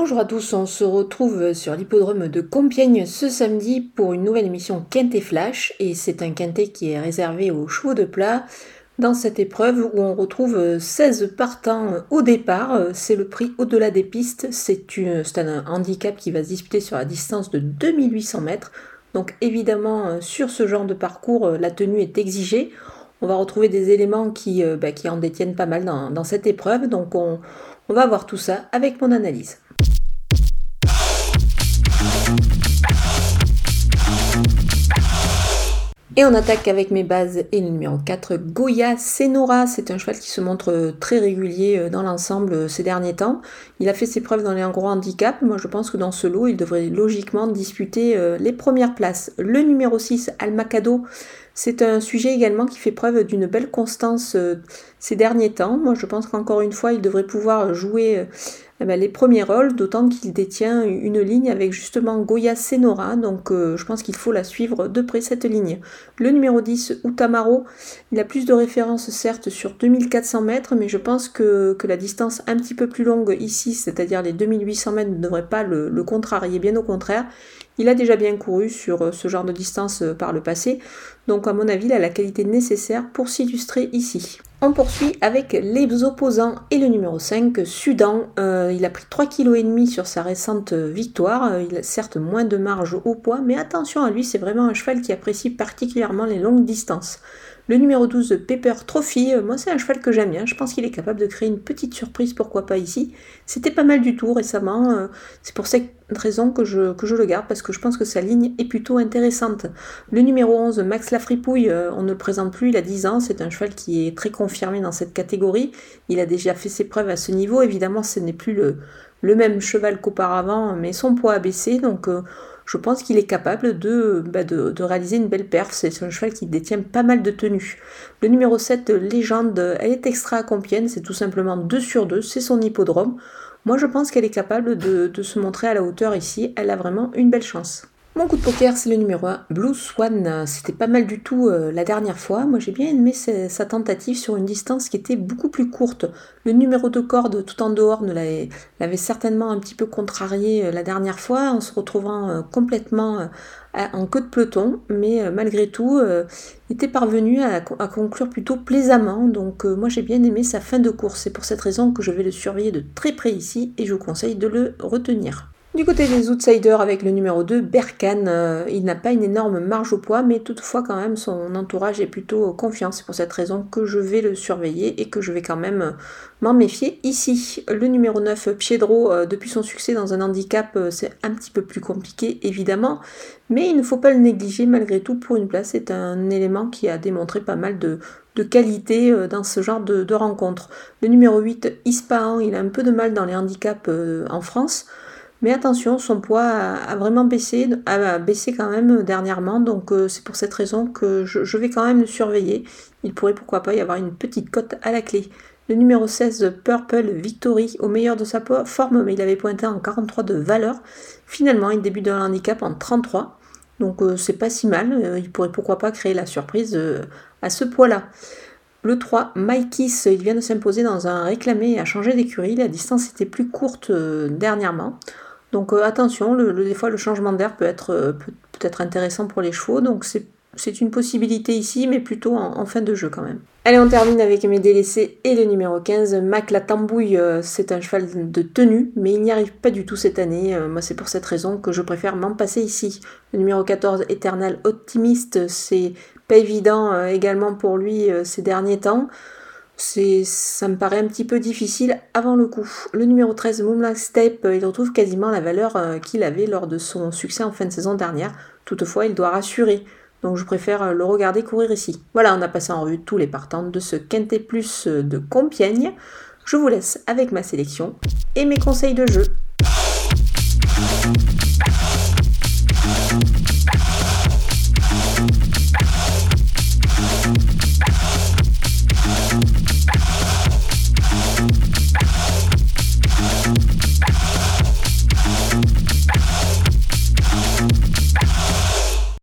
Bonjour à tous, on se retrouve sur l'hippodrome de Compiègne ce samedi pour une nouvelle émission Quintet Flash et c'est un quintet qui est réservé aux chevaux de plat. Dans cette épreuve où on retrouve 16 partants au départ, c'est le prix au-delà des pistes, c'est un handicap qui va se disputer sur la distance de 2800 mètres. Donc évidemment sur ce genre de parcours la tenue est exigée. On va retrouver des éléments qui, euh, bah, en détiennent pas mal dans, cette épreuve, donc on, on va voir tout ça avec mon analyse. Et on attaque avec mes bases et le numéro 4, Goya Senora. C'est un cheval qui se montre très régulier euh, dans l'ensemble euh, ces derniers temps. Il a fait ses preuves dans les gros handicap. Moi, je pense que dans ce lot, il devrait logiquement disputer euh, les premières places. Le numéro 6, Almacado. C'est un sujet également qui fait preuve d'une belle constance ces derniers temps. Moi, je pense qu'encore une fois, il devrait pouvoir jouer eh ben, les premiers rôles, d'autant qu'il détient une ligne avec justement Goya Senora, donc euh, je pense qu'il faut la suivre de près cette ligne. Le numéro 10, Utamaro, il a plus de références certes sur 2400 mètres, mais je pense que, la distance un petit peu plus longue ici, c'est-à-dire les 2800 mètres, ne devrait pas le contrarier, bien au contraire. Il a déjà bien couru sur euh, ce genre de distance euh, par le passé, donc à mon avis, il a la qualité nécessaire pour s'illustrer ici. On poursuit avec les opposants et le numéro 5, Sudan. Euh, il a pris 3,5 kg sur sa récente victoire. Il a certes moins de marge au poids, mais attention à lui, c'est vraiment un cheval qui apprécie particulièrement les longues distances. Le numéro 12, Pepper Trophy, euh, moi c'est un cheval que j'aime bien, je pense qu'il est capable de créer une petite surprise, pourquoi pas ici. C'était pas mal du tout récemment, euh, c'est pour cette raison que je, le garde, parce que je pense que sa ligne est plutôt intéressante. Le numéro 11, Max Lafripouille, euh, on ne le présente plus, il a 10 ans, c'est un cheval qui est très confirmé dans cette catégorie, il a déjà fait ses preuves à ce niveau, évidemment ce n'est plus le, le même cheval qu'auparavant, mais son poids a baissé, donc je pense qu'il est capable bah, de, de, réaliser une belle perf. C'est un cheval qui détient pas mal de tenues. Le numéro 7, Légende, elle est extra à Compiègne, c'est tout simplement 2 sur 2, c'est son hippodrome. Moi je pense qu'elle est capable de, de se montrer à la hauteur ici, elle a vraiment une belle chance. Mon coup de poker, c'est le numéro 1, Blue Swan. C'était pas mal du tout euh, la dernière fois. Moi, j'ai bien aimé sa, tentative sur une distance qui était beaucoup plus courte. Le numéro de corde tout en dehors l'avait certainement un petit peu contrarié euh, la dernière fois en se retrouvant euh, complètement en queue de peloton. Mais malgré tout, était parvenu à, conclure plutôt plaisamment. Donc, moi, j'ai bien aimé sa fin de course. C'est pour cette raison que je vais le surveiller de très près ici et je vous conseille de le retenir. Du côté des outsiders avec le numéro 2, Berkan, euh, il n'a pas une énorme marge au poids, mais toutefois quand même son entourage est plutôt confiant. C'est pour cette raison que je vais le surveiller et que je vais quand même euh, m'en méfier ici. Le numéro 9, Piedro, euh, depuis son succès dans un handicap, c'est un petit peu plus compliqué évidemment, mais il ne faut pas le négliger malgré tout pour une place. C'est un élément qui a démontré pas mal de, qualité dans ce genre de, de rencontre. Le numéro 8, Ispahan, il a un peu de mal dans les handicaps en France. Mais attention, son poids a, vraiment baissé, a baissé quand même dernièrement, donc euh, c'est pour cette raison que je, vais quand même le surveiller. Il pourrait pourquoi pas y avoir une petite cote à la clé. Le numéro 16, Purple Victory, au meilleur de sa forme, mais il avait pointé en 43 de valeur. Finalement, il débute dans le handicap en 33, donc euh, c'est pas si mal. Euh, il pourrait pourquoi pas créer la surprise à ce poids-là. Le 3, Mikis, il vient de s'imposer dans un réclamé et a changé d'écurie. La distance était plus courte dernièrement. Donc euh, attention, le, des fois le changement d'air peut être, euh, peut, être intéressant pour les chevaux, donc c'est une possibilité ici, mais plutôt en, fin de jeu quand même. Allez, on termine avec mes délaissés et le numéro 15, Mac la Tambouille. Euh, c'est un cheval de tenue, mais il n'y arrive pas du tout cette année. moi, c'est pour cette raison que je préfère m'en passer ici. Le numéro 14, Eternal Optimiste, c'est pas évident également pour lui ces derniers temps ça me paraît un petit peu difficile avant le coup. Le numéro 13, Moonlight Step, euh, il retrouve quasiment la valeur euh, qu'il avait lors de son succès en fin de saison dernière. Toutefois, il doit rassurer. Donc je préfère euh, le regarder courir ici. Voilà, on a passé en revue tous les partants de ce Quintet Plus de Compiègne. Je vous laisse avec ma sélection et mes conseils de jeu.